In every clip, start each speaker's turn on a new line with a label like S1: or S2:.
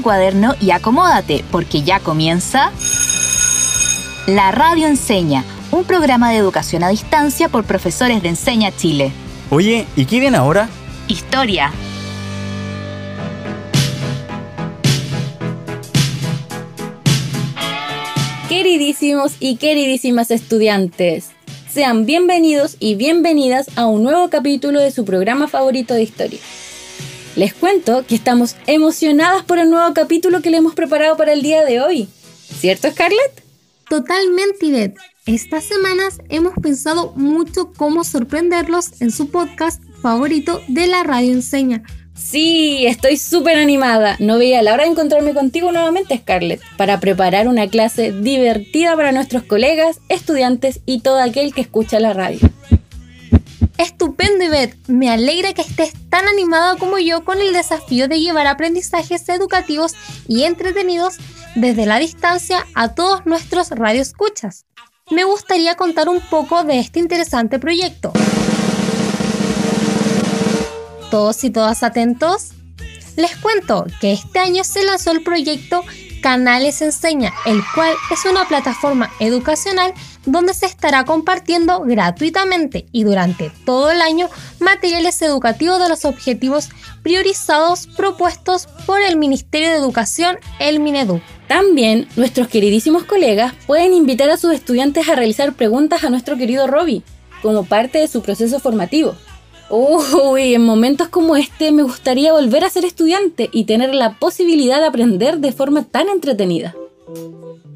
S1: tu cuaderno y acomódate, porque ya comienza La Radio Enseña, un programa de educación a distancia por profesores de Enseña Chile.
S2: Oye, ¿y qué viene ahora?
S1: Historia.
S3: Queridísimos y queridísimas estudiantes, sean bienvenidos y bienvenidas a un nuevo capítulo de su programa favorito de historia. Les cuento que estamos emocionadas por el nuevo capítulo que le hemos preparado para el día de hoy. ¿Cierto, Scarlett?
S4: Totalmente, Ivette. Estas semanas hemos pensado mucho cómo sorprenderlos en su podcast favorito de la radio enseña.
S3: Sí, estoy súper animada. No veía la hora de encontrarme contigo nuevamente, Scarlett, para preparar una clase divertida para nuestros colegas, estudiantes y todo aquel que escucha la radio.
S4: Estupendo, Ivette. Me alegra que estés tan animada como yo con el desafío de llevar aprendizajes educativos y entretenidos desde la distancia a todos nuestros radioescuchas. Me gustaría contar un poco de este interesante proyecto. ¿Todos y todas atentos? Les cuento que este año se lanzó el proyecto Canales Enseña, el cual es una plataforma educacional donde se estará compartiendo gratuitamente y durante todo el año materiales educativos de los objetivos priorizados propuestos por el Ministerio de Educación, el Minedu.
S3: También nuestros queridísimos colegas pueden invitar a sus estudiantes a realizar preguntas a nuestro querido Robbie como parte de su proceso formativo. Uy, en momentos como este me gustaría volver a ser estudiante y tener la posibilidad de aprender de forma tan entretenida.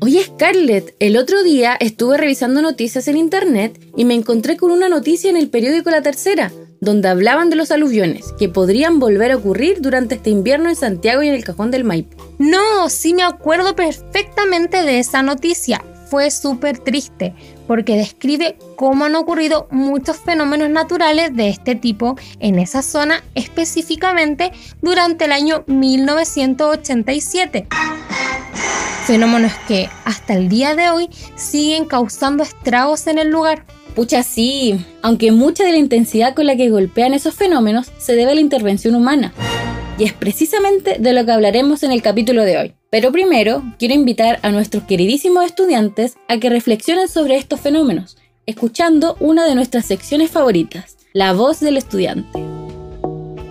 S3: Oye Scarlett, el otro día estuve revisando noticias en internet y me encontré con una noticia en el periódico La Tercera, donde hablaban de los aluviones que podrían volver a ocurrir durante este invierno en Santiago y en el Cajón del Maipo.
S4: No, sí me acuerdo perfectamente de esa noticia. Fue súper triste porque describe cómo han ocurrido muchos fenómenos naturales de este tipo en esa zona específicamente durante el año 1987. Fenómenos que hasta el día de hoy siguen causando estragos en el lugar.
S3: Pucha, sí, aunque mucha de la intensidad con la que golpean esos fenómenos se debe a la intervención humana. Y es precisamente de lo que hablaremos en el capítulo de hoy. Pero primero, quiero invitar a nuestros queridísimos estudiantes a que reflexionen sobre estos fenómenos, escuchando una de nuestras secciones favoritas, la voz del estudiante.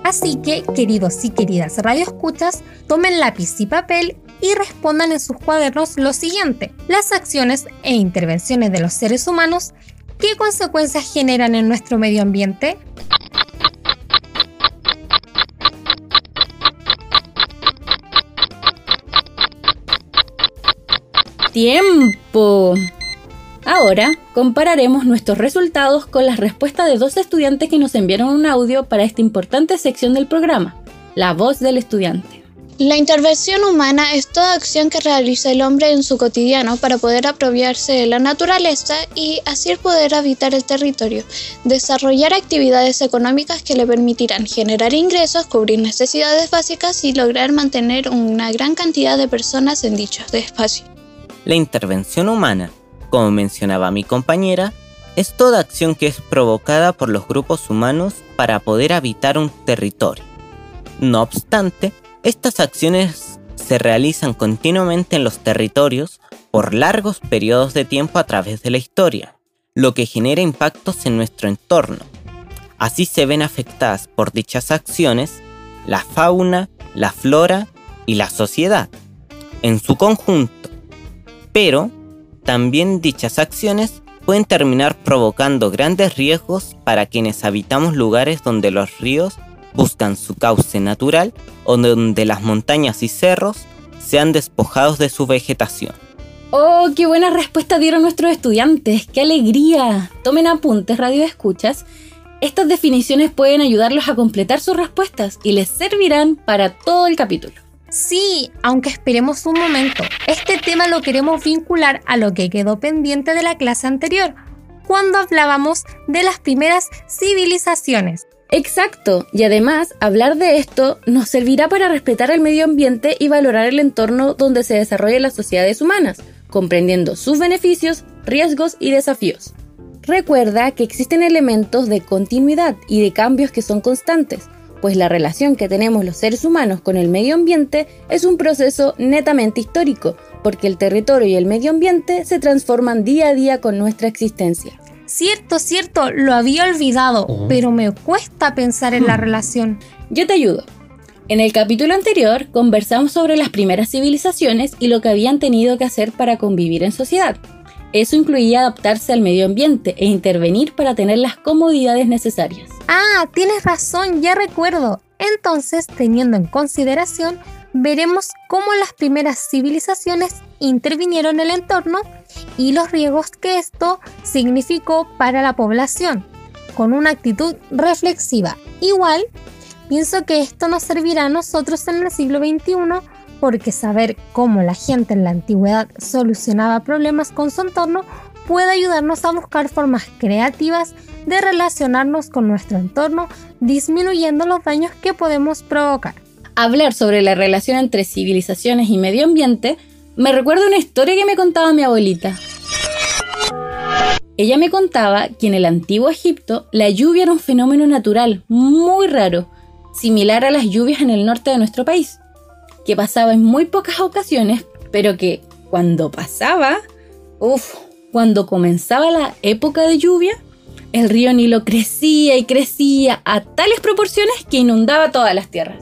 S4: Así que, queridos y queridas radioescuchas, tomen lápiz y papel y respondan en sus cuadernos lo siguiente. Las acciones e intervenciones de los seres humanos, ¿qué consecuencias generan en nuestro medio ambiente?
S3: ¡Tiempo! Ahora compararemos nuestros resultados con las respuestas de dos estudiantes que nos enviaron un audio para esta importante sección del programa, La voz del estudiante.
S5: La intervención humana es toda acción que realiza el hombre en su cotidiano para poder apropiarse de la naturaleza y así poder habitar el territorio, desarrollar actividades económicas que le permitirán generar ingresos, cubrir necesidades básicas y lograr mantener una gran cantidad de personas en dichos espacios.
S6: La intervención humana, como mencionaba mi compañera, es toda acción que es provocada por los grupos humanos para poder habitar un territorio. No obstante, estas acciones se realizan continuamente en los territorios por largos periodos de tiempo a través de la historia, lo que genera impactos en nuestro entorno. Así se ven afectadas por dichas acciones la fauna, la flora y la sociedad en su conjunto pero también dichas acciones pueden terminar provocando grandes riesgos para quienes habitamos lugares donde los ríos buscan su cauce natural o donde las montañas y cerros sean despojados de su vegetación.
S3: ¡Oh, qué buena respuesta dieron nuestros estudiantes! ¡Qué alegría! Tomen apuntes, radio escuchas. Estas definiciones pueden ayudarlos a completar sus respuestas y les servirán para todo el capítulo.
S4: Sí, aunque esperemos un momento, este tema lo queremos vincular a lo que quedó pendiente de la clase anterior, cuando hablábamos de las primeras civilizaciones.
S3: Exacto, y además hablar de esto nos servirá para respetar el medio ambiente y valorar el entorno donde se desarrollan las sociedades humanas, comprendiendo sus beneficios, riesgos y desafíos. Recuerda que existen elementos de continuidad y de cambios que son constantes, pues la relación que tenemos los seres humanos con el medio ambiente es un proceso netamente histórico, porque el territorio y el medio ambiente se transforman día a día con nuestra existencia.
S4: Cierto, cierto, lo había olvidado, pero me cuesta pensar en la relación.
S3: Yo te ayudo. En el capítulo anterior conversamos sobre las primeras civilizaciones y lo que habían tenido que hacer para convivir en sociedad. Eso incluía adaptarse al medio ambiente e intervenir para tener las comodidades necesarias.
S4: Ah, tienes razón, ya recuerdo. Entonces, teniendo en consideración, veremos cómo las primeras civilizaciones intervinieron en el entorno y los riesgos que esto significó para la población, con una actitud reflexiva. Igual, Pienso que esto nos servirá a nosotros en el siglo XXI porque saber cómo la gente en la antigüedad solucionaba problemas con su entorno puede ayudarnos a buscar formas creativas de relacionarnos con nuestro entorno, disminuyendo los daños que podemos provocar.
S3: Hablar sobre la relación entre civilizaciones y medio ambiente me recuerda una historia que me contaba mi abuelita. Ella me contaba que en el antiguo Egipto la lluvia era un fenómeno natural muy raro similar a las lluvias en el norte de nuestro país, que pasaba en muy pocas ocasiones, pero que cuando pasaba, uff, cuando comenzaba la época de lluvia, el río Nilo crecía y crecía a tales proporciones que inundaba todas las tierras.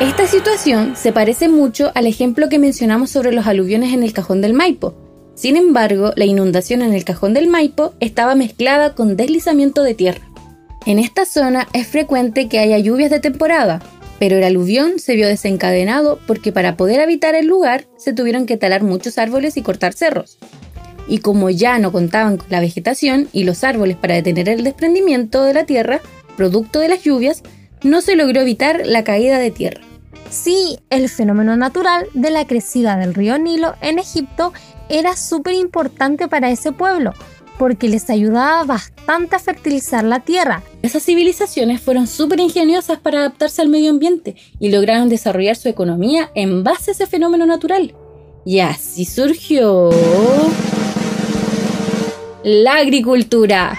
S3: Esta situación se parece mucho al ejemplo que mencionamos sobre los aluviones en el cajón del Maipo. Sin embargo, la inundación en el cajón del Maipo estaba mezclada con deslizamiento de tierra. En esta zona es frecuente que haya lluvias de temporada, pero el aluvión se vio desencadenado porque para poder habitar el lugar se tuvieron que talar muchos árboles y cortar cerros. Y como ya no contaban con la vegetación y los árboles para detener el desprendimiento de la tierra, producto de las lluvias, no se logró evitar la caída de tierra.
S4: Sí, el fenómeno natural de la crecida del río Nilo en Egipto era súper importante para ese pueblo, porque les ayudaba bastante a fertilizar la tierra.
S3: Esas civilizaciones fueron súper ingeniosas para adaptarse al medio ambiente y lograron desarrollar su economía en base a ese fenómeno natural. Y así surgió la agricultura.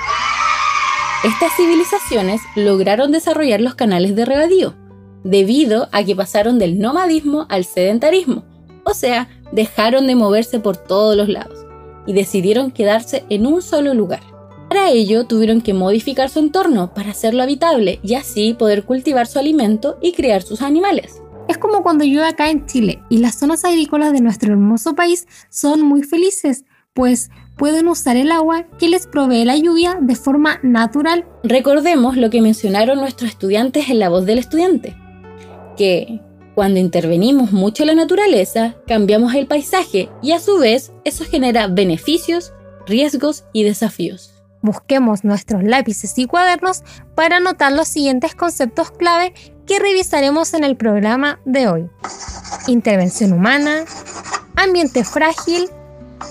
S3: Estas civilizaciones lograron desarrollar los canales de regadío, debido a que pasaron del nomadismo al sedentarismo, o sea, dejaron de moverse por todos los lados y decidieron quedarse en un solo lugar. Para ello tuvieron que modificar su entorno para hacerlo habitable y así poder cultivar su alimento y criar sus animales.
S4: Es como cuando llueve acá en Chile y las zonas agrícolas de nuestro hermoso país son muy felices, pues pueden usar el agua que les provee la lluvia de forma natural.
S3: Recordemos lo que mencionaron nuestros estudiantes en la voz del estudiante, que cuando intervenimos mucho en la naturaleza, cambiamos el paisaje y a su vez eso genera beneficios, riesgos y desafíos.
S4: Busquemos nuestros lápices y cuadernos para anotar los siguientes conceptos clave que revisaremos en el programa de hoy. Intervención humana, ambiente frágil,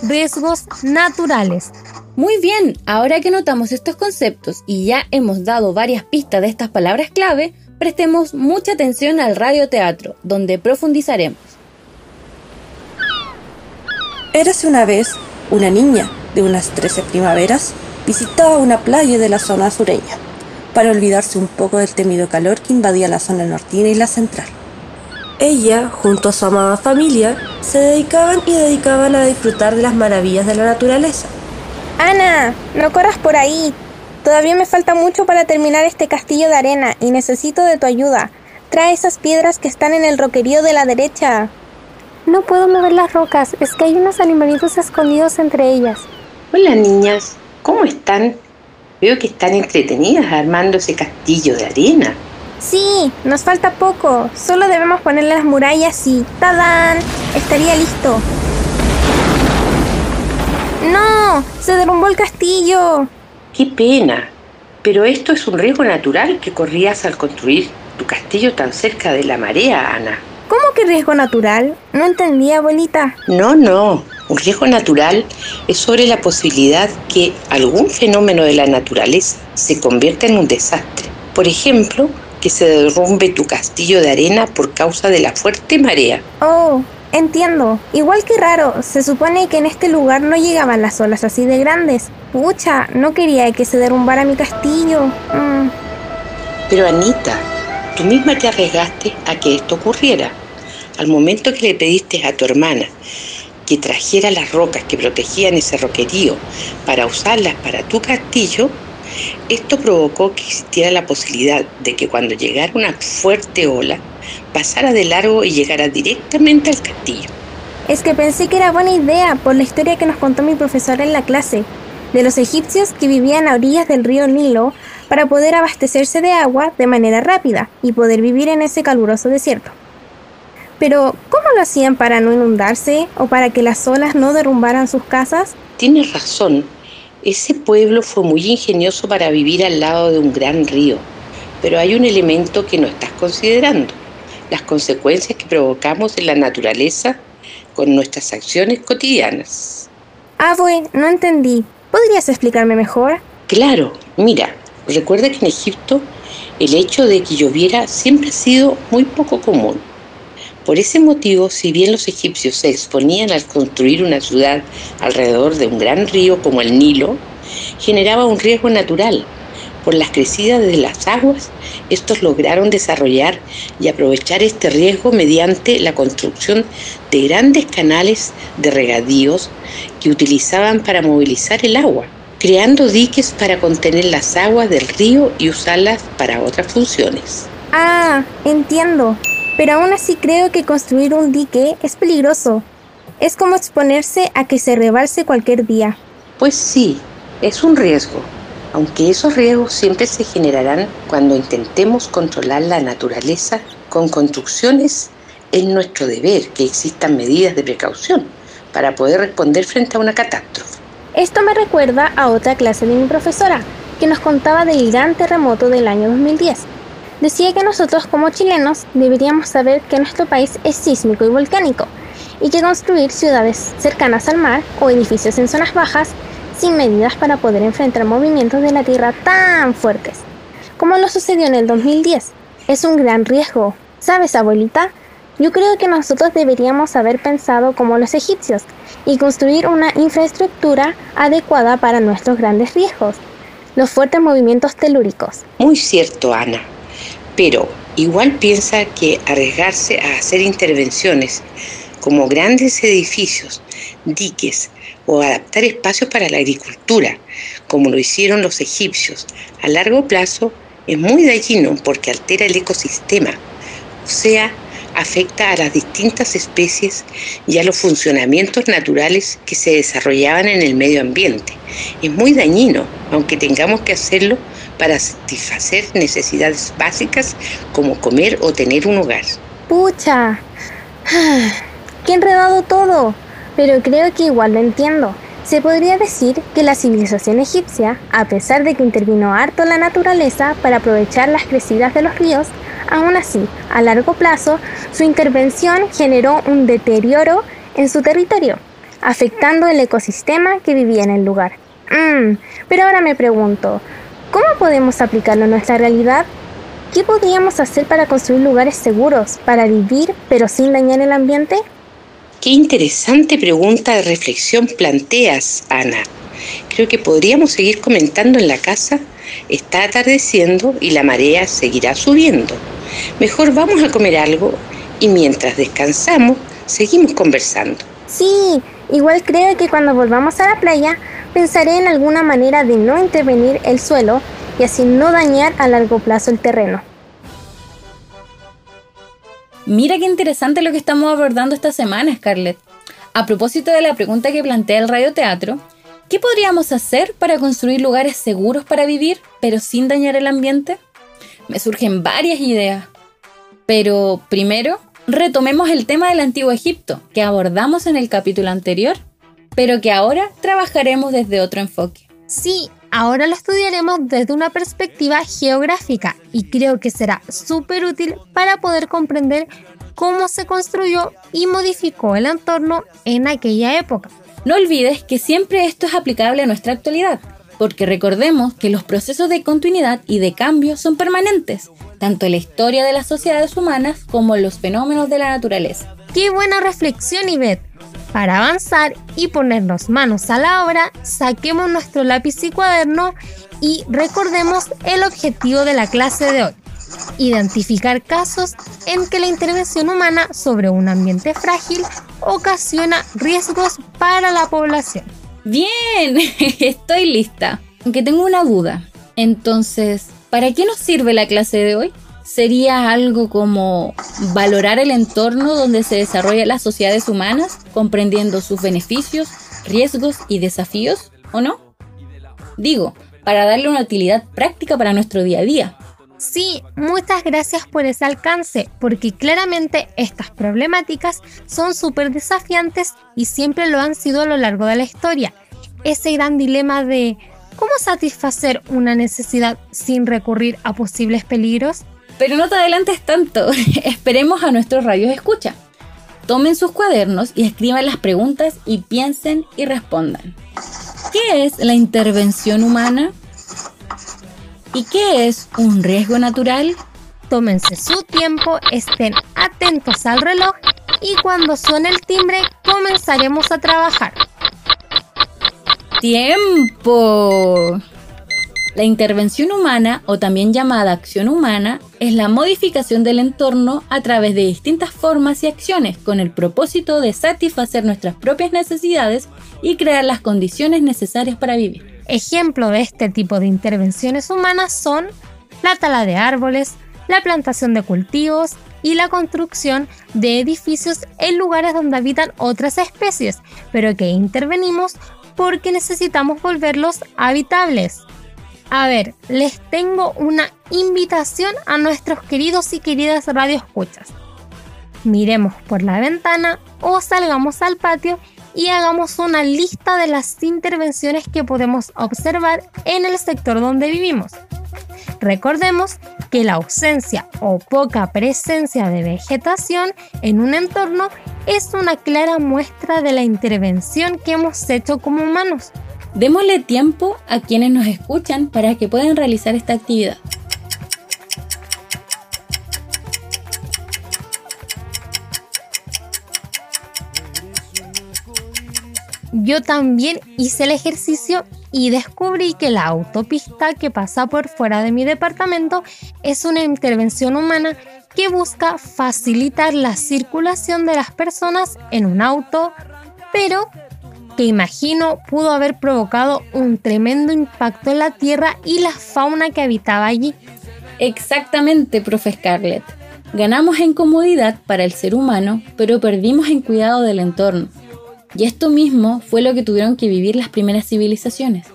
S4: riesgos naturales.
S3: Muy bien, ahora que notamos estos conceptos y ya hemos dado varias pistas de estas palabras clave, prestemos mucha atención al radioteatro, donde profundizaremos.
S7: Érase una vez una niña de unas 13 primaveras visitaba una playa de la zona sureña para olvidarse un poco del temido calor que invadía la zona nortina y la central. Ella, junto a su amada familia, se dedicaban y dedicaban a disfrutar de las maravillas de la naturaleza.
S8: Ana, no corras por ahí, Todavía me falta mucho para terminar este castillo de arena y necesito de tu ayuda. Trae esas piedras que están en el roquerío de la derecha.
S4: No puedo mover las rocas, es que hay unos animalitos escondidos entre ellas.
S9: Hola niñas, ¿cómo están? Veo que están entretenidas armando ese castillo de arena.
S8: Sí, nos falta poco. Solo debemos ponerle las murallas y ¡tadán! Estaría listo. ¡No! ¡Se derrumbó el castillo!
S9: Qué pena, pero esto es un riesgo natural que corrías al construir tu castillo tan cerca de la marea, Ana.
S8: ¿Cómo que riesgo natural? No entendía, abuelita.
S9: No, no. Un riesgo natural es sobre la posibilidad que algún fenómeno de la naturaleza se convierta en un desastre. Por ejemplo, que se derrumbe tu castillo de arena por causa de la fuerte marea.
S8: Oh, entiendo. Igual que raro, se supone que en este lugar no llegaban las olas así de grandes. Pucha, no quería que se derrumbara mi castillo. Mm.
S9: Pero Anita, tú misma te arriesgaste a que esto ocurriera. Al momento que le pediste a tu hermana que trajera las rocas que protegían ese roquerío para usarlas para tu castillo, esto provocó que existiera la posibilidad de que cuando llegara una fuerte ola, pasara de largo y llegara directamente al castillo.
S8: Es que pensé que era buena idea por la historia que nos contó mi profesora en la clase, de los egipcios que vivían a orillas del río Nilo para poder abastecerse de agua de manera rápida y poder vivir en ese caluroso desierto. Pero, ¿cómo lo hacían para no inundarse o para que las olas no derrumbaran sus casas?
S9: Tienes razón, ese pueblo fue muy ingenioso para vivir al lado de un gran río, pero hay un elemento que no estás considerando, las consecuencias que provocamos en la naturaleza con nuestras acciones cotidianas.
S8: Ah, bueno, no entendí. ¿Podrías explicarme mejor?
S9: Claro, mira, recuerda que en Egipto el hecho de que lloviera siempre ha sido muy poco común. Por ese motivo, si bien los egipcios se exponían al construir una ciudad alrededor de un gran río como el Nilo, generaba un riesgo natural. Por las crecidas de las aguas, estos lograron desarrollar y aprovechar este riesgo mediante la construcción de grandes canales de regadíos que utilizaban para movilizar el agua, creando diques para contener las aguas del río y usarlas para otras funciones.
S8: Ah, entiendo pero aún así creo que construir un dique es peligroso. Es como exponerse a que se rebalse cualquier día.
S9: Pues sí, es un riesgo, aunque esos riesgos siempre se generarán cuando intentemos controlar la naturaleza con construcciones, es nuestro deber que existan medidas de precaución para poder responder frente a una catástrofe.
S8: Esto me recuerda a otra clase de mi profesora, que nos contaba del gran terremoto del año 2010 decía que nosotros como chilenos deberíamos saber que nuestro país es sísmico y volcánico y que construir ciudades cercanas al mar o edificios en zonas bajas sin medidas para poder enfrentar movimientos de la Tierra tan fuertes como lo sucedió en el 2010 es un gran riesgo. ¿Sabes, abuelita? Yo creo que nosotros deberíamos haber pensado como los egipcios y construir una infraestructura adecuada para nuestros grandes riesgos, los fuertes movimientos telúricos.
S9: Muy cierto, Ana pero igual piensa que arriesgarse a hacer intervenciones como grandes edificios, diques o adaptar espacios para la agricultura, como lo hicieron los egipcios, a largo plazo es muy dañino porque altera el ecosistema, o sea, afecta a las distintas especies y a los funcionamientos naturales que se desarrollaban en el medio ambiente. Es muy dañino, aunque tengamos que hacerlo para satisfacer necesidades básicas como comer o tener un hogar.
S8: Pucha, qué enredado todo, pero creo que igual lo entiendo. Se podría decir que la civilización egipcia, a pesar de que intervino harto la naturaleza para aprovechar las crecidas de los ríos, aún así, a largo plazo, su intervención generó un deterioro en su territorio, afectando el ecosistema que vivía en el lugar. Mm, pero ahora me pregunto, ¿Cómo podemos aplicarlo en nuestra realidad? ¿Qué podríamos hacer para construir lugares seguros para vivir pero sin dañar el ambiente?
S9: Qué interesante pregunta de reflexión planteas, Ana. Creo que podríamos seguir comentando en la casa. Está atardeciendo y la marea seguirá subiendo. Mejor vamos a comer algo y mientras descansamos, seguimos conversando.
S8: Sí, igual creo que cuando volvamos a la playa pensaré en alguna manera de no intervenir el suelo y así no dañar a largo plazo el terreno.
S3: Mira qué interesante lo que estamos abordando esta semana, Scarlett. A propósito de la pregunta que plantea el radioteatro, ¿qué podríamos hacer para construir lugares seguros para vivir, pero sin dañar el ambiente? Me surgen varias ideas. Pero primero, retomemos el tema del antiguo Egipto, que abordamos en el capítulo anterior pero que ahora trabajaremos desde otro enfoque.
S4: Sí, ahora lo estudiaremos desde una perspectiva geográfica y creo que será súper útil para poder comprender cómo se construyó y modificó el entorno en aquella época.
S3: No olvides que siempre esto es aplicable a nuestra actualidad, porque recordemos que los procesos de continuidad y de cambio son permanentes, tanto en la historia de las sociedades humanas como en los fenómenos de la naturaleza.
S4: ¡Qué buena reflexión, Ivette! Para avanzar y ponernos manos a la obra, saquemos nuestro lápiz y cuaderno Y recordemos el objetivo de la clase de hoy. Identificar casos en que la intervención humana sobre un ambiente frágil ocasiona riesgos para la población.
S3: Bien, estoy lista. Aunque tengo una duda. Entonces, ¿para qué nos sirve la clase de hoy? ¿Sería algo como valorar el entorno donde se desarrollan las sociedades humanas, comprendiendo sus beneficios, riesgos y desafíos, o no? Digo, para darle una utilidad práctica para nuestro día a día.
S4: Sí, muchas gracias por ese alcance, porque claramente estas problemáticas son súper desafiantes y siempre lo han sido a lo largo de la historia. Ese gran dilema de cómo satisfacer una necesidad sin recurrir a posibles peligros.
S3: Pero no te adelantes tanto, esperemos a nuestros radios escucha. Tomen sus cuadernos y escriban las preguntas y piensen y respondan. ¿Qué es la intervención humana? ¿Y qué es un riesgo natural?
S4: Tómense su tiempo, estén atentos al reloj y cuando suene el timbre comenzaremos a trabajar.
S3: ¡Tiempo! La intervención humana, o también llamada acción humana, es la modificación del entorno a través de distintas formas y acciones con el propósito de satisfacer nuestras propias necesidades y crear las condiciones necesarias para vivir.
S4: Ejemplo de este tipo de intervenciones humanas son la tala de árboles, la plantación de cultivos y la construcción de edificios en lugares donde habitan otras especies, pero que intervenimos porque necesitamos volverlos habitables. A ver, les tengo una invitación a nuestros queridos y queridas radioescuchas. Miremos por la ventana o salgamos al patio y hagamos una lista de las intervenciones que podemos observar en el sector donde vivimos. Recordemos que la ausencia o poca presencia de vegetación en un entorno es una clara muestra de la intervención que hemos hecho como humanos.
S3: Démosle tiempo a quienes nos escuchan para que puedan realizar esta actividad.
S4: Yo también hice el ejercicio y descubrí que la autopista que pasa por fuera de mi departamento es una intervención humana que busca facilitar la circulación de las personas en un auto, pero que imagino pudo haber provocado un tremendo impacto en la tierra y la fauna que habitaba allí.
S3: Exactamente, profe Scarlett. Ganamos en comodidad para el ser humano, pero perdimos en cuidado del entorno. Y esto mismo fue lo que tuvieron que vivir las primeras civilizaciones.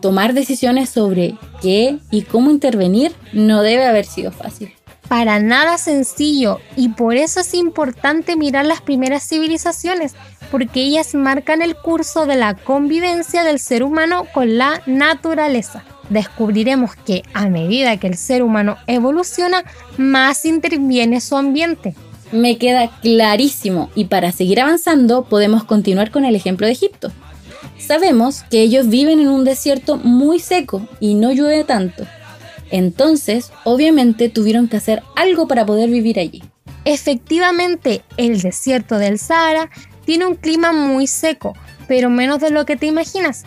S3: Tomar decisiones sobre qué y cómo intervenir no debe haber sido fácil.
S4: Para nada sencillo y por eso es importante mirar las primeras civilizaciones, porque ellas marcan el curso de la convivencia del ser humano con la naturaleza. Descubriremos que a medida que el ser humano evoluciona, más interviene su ambiente,
S3: me queda clarísimo y para seguir avanzando podemos continuar con el ejemplo de Egipto. Sabemos que ellos viven en un desierto muy seco y no llueve tanto. Entonces, obviamente tuvieron que hacer algo para poder vivir allí.
S4: Efectivamente, el desierto del Sahara tiene un clima muy seco, pero menos de lo que te imaginas.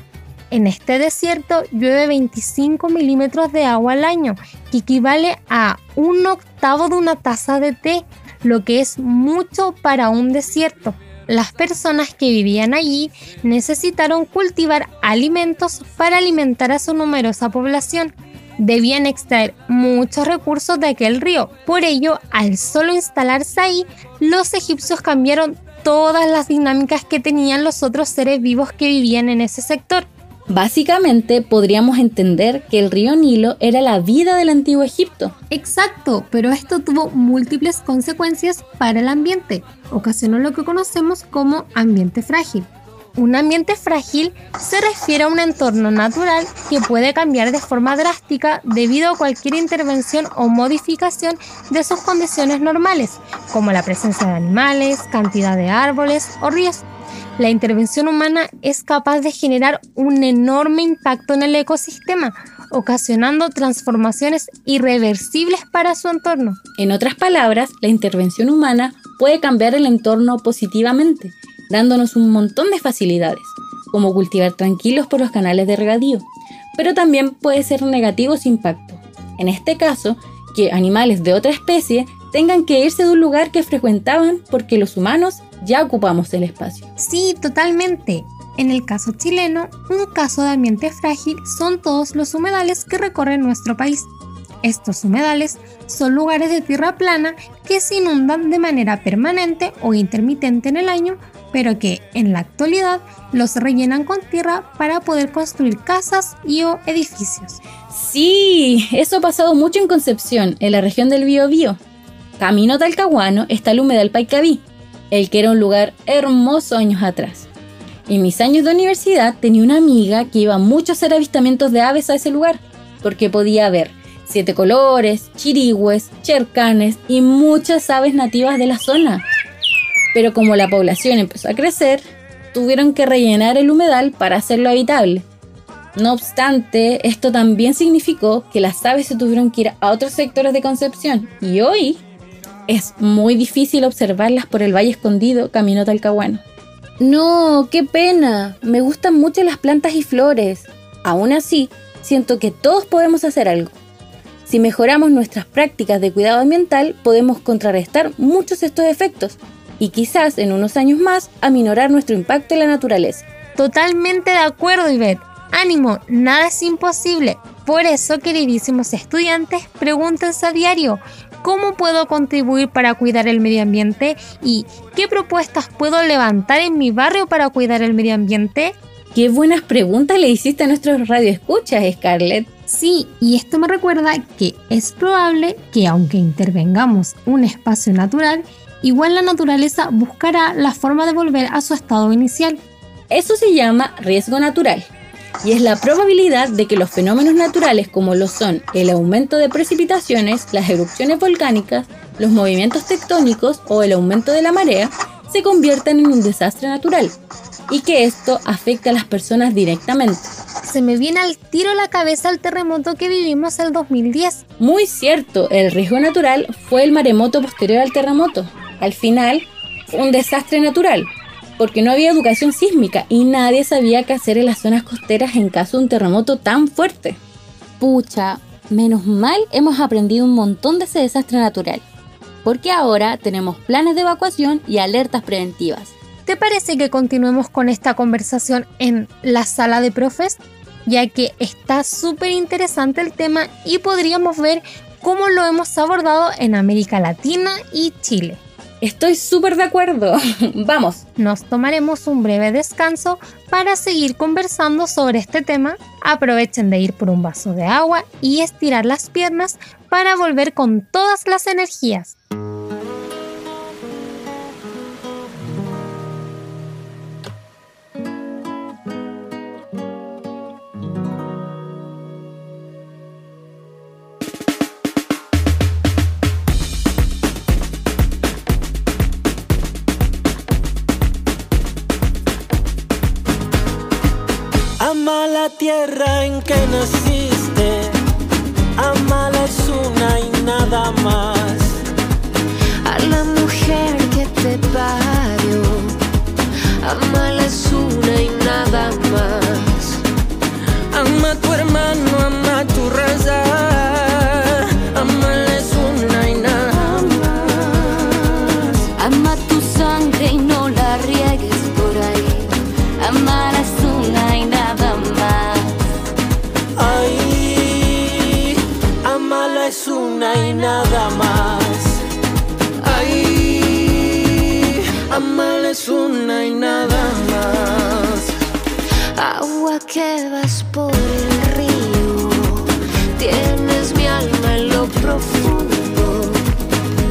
S4: En este desierto llueve 25 milímetros de agua al año, que equivale a un octavo de una taza de té, lo que es mucho para un desierto. Las personas que vivían allí necesitaron cultivar alimentos para alimentar a su numerosa población. Debían extraer muchos recursos de aquel río. Por ello, al solo instalarse ahí, los egipcios cambiaron todas las dinámicas que tenían los otros seres vivos que vivían en ese sector.
S3: Básicamente podríamos entender que el río Nilo era la vida del antiguo Egipto.
S4: Exacto, pero esto tuvo múltiples consecuencias para el ambiente. Ocasionó lo que conocemos como ambiente frágil. Un ambiente frágil se refiere a un entorno natural que puede cambiar de forma drástica debido a cualquier intervención o modificación de sus condiciones normales, como la presencia de animales, cantidad de árboles o ríos la intervención humana es capaz de generar un enorme impacto en el ecosistema, ocasionando transformaciones irreversibles para su entorno.
S3: En otras palabras, la intervención humana puede cambiar el entorno positivamente, dándonos un montón de facilidades, como cultivar tranquilos por los canales de regadío, pero también puede ser negativo su impacto. En este caso, que animales de otra especie tengan que irse de un lugar que frecuentaban porque los humanos ya ocupamos el espacio.
S4: Sí, totalmente. En el caso chileno, un caso de ambiente frágil son todos los humedales que recorren nuestro país. Estos humedales son lugares de tierra plana que se inundan de manera permanente o intermitente en el año, pero que en la actualidad los rellenan con tierra para poder construir casas y o edificios.
S3: Sí, eso ha pasado mucho en Concepción, en la región del Biobío. Camino Talcahuano está el humedal Paicaví, el que era un lugar hermoso años atrás. En mis años de universidad tenía una amiga que iba mucho a hacer avistamientos de aves a ese lugar, porque podía ver siete colores, chirigües, chercanes y muchas aves nativas de la zona. Pero como la población empezó a crecer, tuvieron que rellenar el humedal para hacerlo habitable. No obstante, esto también significó que las aves se tuvieron que ir a otros sectores de Concepción y hoy es muy difícil observarlas por el Valle Escondido camino Talcahuano. No, qué pena. Me gustan mucho las plantas y flores. Aún así, siento que todos podemos hacer algo. Si mejoramos nuestras prácticas de cuidado ambiental, podemos contrarrestar muchos de estos efectos y quizás en unos años más aminorar nuestro impacto en la naturaleza.
S4: Totalmente de acuerdo, Ivette. Ánimo, nada es imposible. Por eso, queridísimos estudiantes, pregúntense a diario, ¿cómo puedo contribuir para cuidar el medio ambiente? ¿Y qué propuestas puedo levantar en mi barrio para cuidar el medio ambiente?
S3: Qué buenas preguntas le hiciste a nuestros radioescuchas, Scarlett.
S4: Sí, y esto me recuerda que es probable que aunque intervengamos un espacio natural, igual la naturaleza buscará la forma de volver a su estado inicial.
S3: Eso se llama riesgo natural y es la probabilidad de que los fenómenos naturales como lo son el aumento de precipitaciones, las erupciones volcánicas, los movimientos tectónicos o el aumento de la marea se conviertan en un desastre natural y que esto afecte a las personas directamente.
S4: Se me viene al tiro la cabeza el terremoto que vivimos el 2010.
S3: Muy cierto, el riesgo natural fue el maremoto posterior al terremoto. Al final, un desastre natural, porque no había educación sísmica y nadie sabía qué hacer en las zonas costeras en caso de un terremoto tan fuerte. Pucha, menos mal hemos aprendido un montón de ese desastre natural, porque ahora tenemos planes de evacuación y alertas preventivas.
S4: ¿Te parece que continuemos con esta conversación en la sala de profes? Ya que está súper interesante el tema y podríamos ver cómo lo hemos abordado en América Latina y Chile.
S3: Estoy súper de acuerdo. Vamos.
S4: Nos tomaremos un breve descanso para seguir conversando sobre este tema. Aprovechen de ir por un vaso de agua y estirar las piernas para volver con todas las energías.
S10: La tierra en que naciste, amala es una y nada más.
S11: A la mujer que te parió, amala es una y nada más.
S10: Ama a tu hermano, ama a tu raza, nada más.
S11: Agua que vas por el río, tienes mi alma en lo profundo.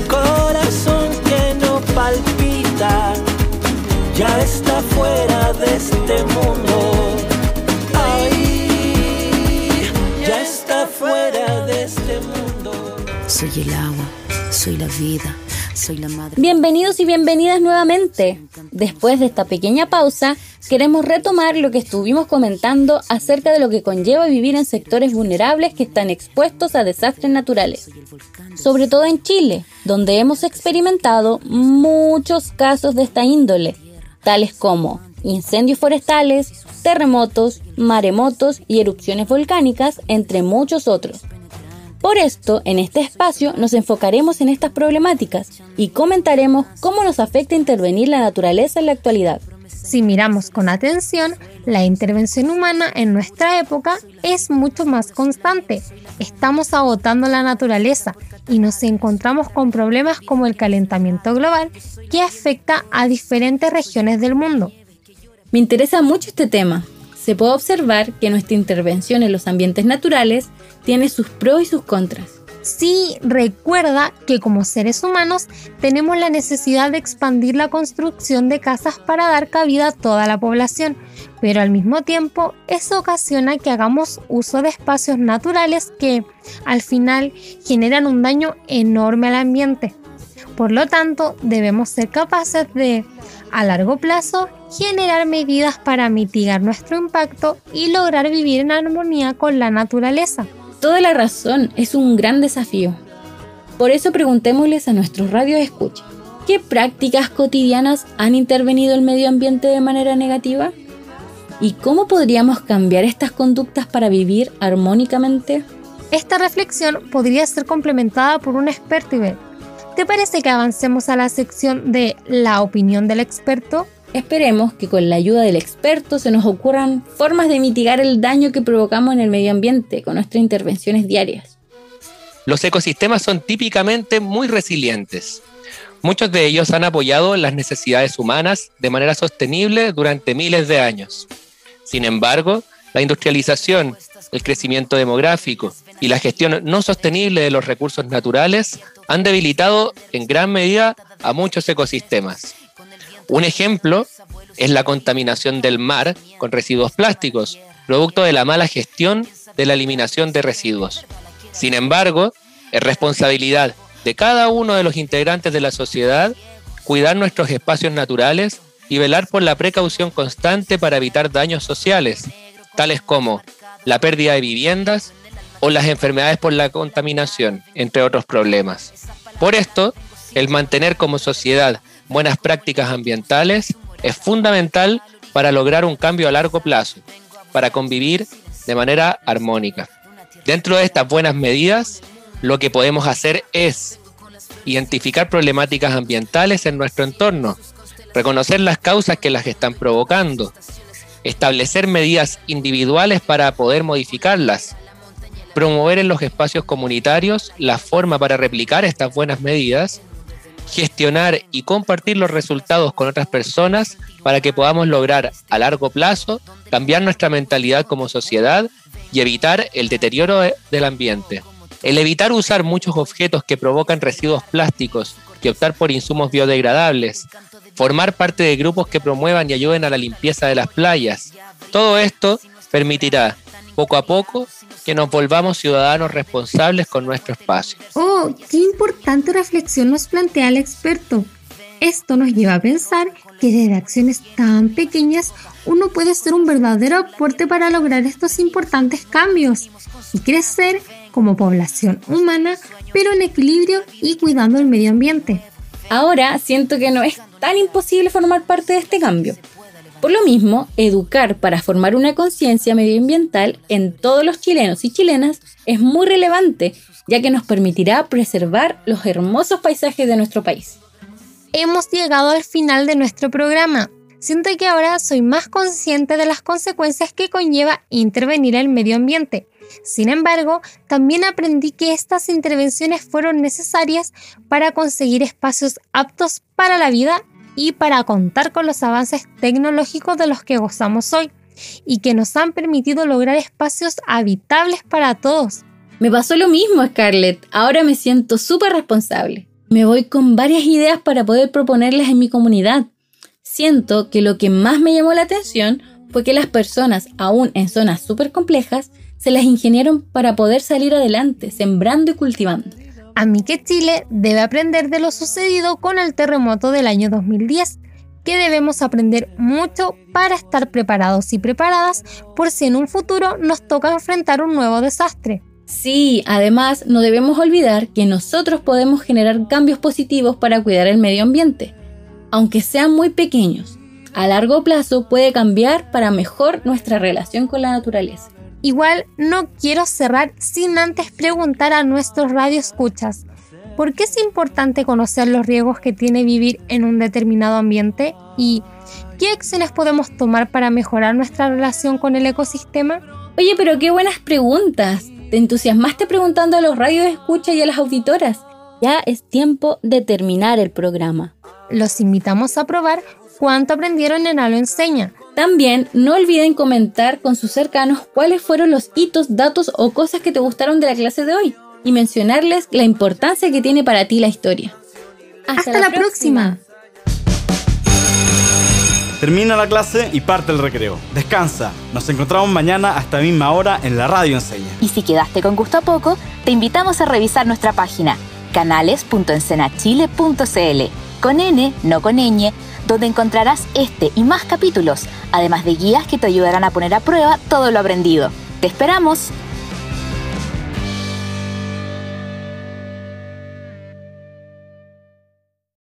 S10: Corazón que no palpita, ya está fuera de este mundo. Ay, ya está fuera de este mundo.
S12: Soy el agua, soy la vida, soy la madre.
S3: Bienvenidos y bienvenidas nuevamente. Después de esta pequeña pausa, queremos retomar lo que estuvimos comentando acerca de lo que conlleva vivir en sectores vulnerables que están expuestos a desastres naturales. Sobre todo en Chile, donde hemos experimentado muchos casos de esta índole, tales como incendios forestales, terremotos, maremotos y erupciones volcánicas, entre muchos otros. Por esto, en este espacio nos enfocaremos en estas problemáticas y comentaremos cómo nos afecta intervenir la naturaleza en la actualidad.
S4: Si miramos con atención, la intervención humana en nuestra época es mucho más constante. Estamos agotando la naturaleza y nos encontramos con problemas como el calentamiento global que afecta a diferentes regiones del mundo.
S3: Me interesa mucho este tema. Se puede observar que nuestra intervención en los ambientes naturales tiene sus pros y sus contras.
S4: Sí, recuerda que como seres humanos tenemos la necesidad de expandir la construcción de casas para dar cabida a toda la población, pero al mismo tiempo eso ocasiona que hagamos uso de espacios naturales que al final generan un daño enorme al ambiente. Por lo tanto, debemos ser capaces de, a largo plazo, generar medidas para mitigar nuestro impacto y lograr vivir en armonía con la naturaleza
S3: toda la razón, es un gran desafío. Por eso preguntémosles a nuestros radios escucha, ¿qué prácticas cotidianas han intervenido el medio ambiente de manera negativa? ¿Y cómo podríamos cambiar estas conductas para vivir armónicamente?
S4: Esta reflexión podría ser complementada por un experto, ¿Te parece que avancemos a la sección de la opinión del experto?
S3: Esperemos que con la ayuda del experto se nos ocurran formas de mitigar el daño que provocamos en el medio ambiente con nuestras intervenciones diarias.
S13: Los ecosistemas son típicamente muy resilientes. Muchos de ellos han apoyado las necesidades humanas de manera sostenible durante miles de años. Sin embargo, la industrialización, el crecimiento demográfico y la gestión no sostenible de los recursos naturales han debilitado en gran medida a muchos ecosistemas. Un ejemplo es la contaminación del mar con residuos plásticos, producto de la mala gestión de la eliminación de residuos. Sin embargo, es responsabilidad de cada uno de los integrantes de la sociedad cuidar nuestros espacios naturales y velar por la precaución constante para evitar daños sociales, tales como la pérdida de viviendas o las enfermedades por la contaminación, entre otros problemas. Por esto, el mantener como sociedad buenas prácticas ambientales es fundamental para lograr un cambio a largo plazo, para convivir de manera armónica. Dentro de estas buenas medidas, lo que podemos hacer es identificar problemáticas ambientales en nuestro entorno, reconocer las causas que las están provocando, establecer medidas individuales para poder modificarlas, promover en los espacios comunitarios la forma para replicar estas buenas medidas gestionar y compartir los resultados con otras personas para que podamos lograr a largo plazo cambiar nuestra mentalidad como sociedad y evitar el deterioro del ambiente. El evitar usar muchos objetos que provocan residuos plásticos y optar por insumos biodegradables, formar parte de grupos que promuevan y ayuden a la limpieza de las playas. Todo esto permitirá poco a poco que nos volvamos ciudadanos responsables con nuestro espacio.
S4: Oh, qué importante reflexión nos plantea el experto. Esto nos lleva a pensar que desde acciones tan pequeñas uno puede ser un verdadero aporte para lograr estos importantes cambios y crecer como población humana, pero en equilibrio y cuidando el medio ambiente.
S3: Ahora siento que no es tan imposible formar parte de este cambio. Por lo mismo, educar para formar una conciencia medioambiental en todos los chilenos y chilenas es muy relevante, ya que nos permitirá preservar los hermosos paisajes de nuestro país.
S4: Hemos llegado al final de nuestro programa. Siento que ahora soy más consciente de las consecuencias que conlleva intervenir en el medio ambiente. Sin embargo, también aprendí que estas intervenciones fueron necesarias para conseguir espacios aptos para la vida y para contar con los avances tecnológicos de los que gozamos hoy y que nos han permitido lograr espacios habitables para todos.
S3: Me pasó lo mismo, Scarlett. Ahora me siento súper responsable. Me voy con varias ideas para poder proponerlas en mi comunidad. Siento que lo que más me llamó la atención fue que las personas, aún en zonas súper complejas, se las ingeniaron para poder salir adelante, sembrando y cultivando
S4: a mí que Chile debe aprender de lo sucedido con el terremoto del año 2010, que debemos aprender mucho para estar preparados y preparadas por si en un futuro nos toca enfrentar un nuevo desastre.
S3: Sí, además no debemos olvidar que nosotros podemos generar cambios positivos para cuidar el medio ambiente, aunque sean muy pequeños. a largo plazo puede cambiar para mejor nuestra relación con la naturaleza.
S4: Igual no quiero cerrar sin antes preguntar a nuestros radioescuchas, ¿por qué es importante conocer los riesgos que tiene vivir en un determinado ambiente y qué acciones podemos tomar para mejorar nuestra relación con el ecosistema?
S3: Oye, pero qué buenas preguntas. Te entusiasmaste preguntando a los radioescuchas y a las auditoras. Ya es tiempo de terminar el programa.
S4: Los invitamos a probar cuánto aprendieron en Halo Enseña.
S3: También no olviden comentar con sus cercanos cuáles fueron los hitos, datos o cosas que te gustaron de la clase de hoy y mencionarles la importancia que tiene para ti la historia.
S4: Hasta, la, próxima.
S2: Termina la clase y parte el recreo. Descansa. Nos encontramos mañana a esta misma hora en la radio enseña.
S1: Y si quedaste con gusto a poco, te invitamos a revisar nuestra página canales.encenachile.cl con N, no con ñ, donde encontrarás este y más capítulos, además de guías que te ayudarán a poner a prueba todo lo aprendido. ¡Te esperamos!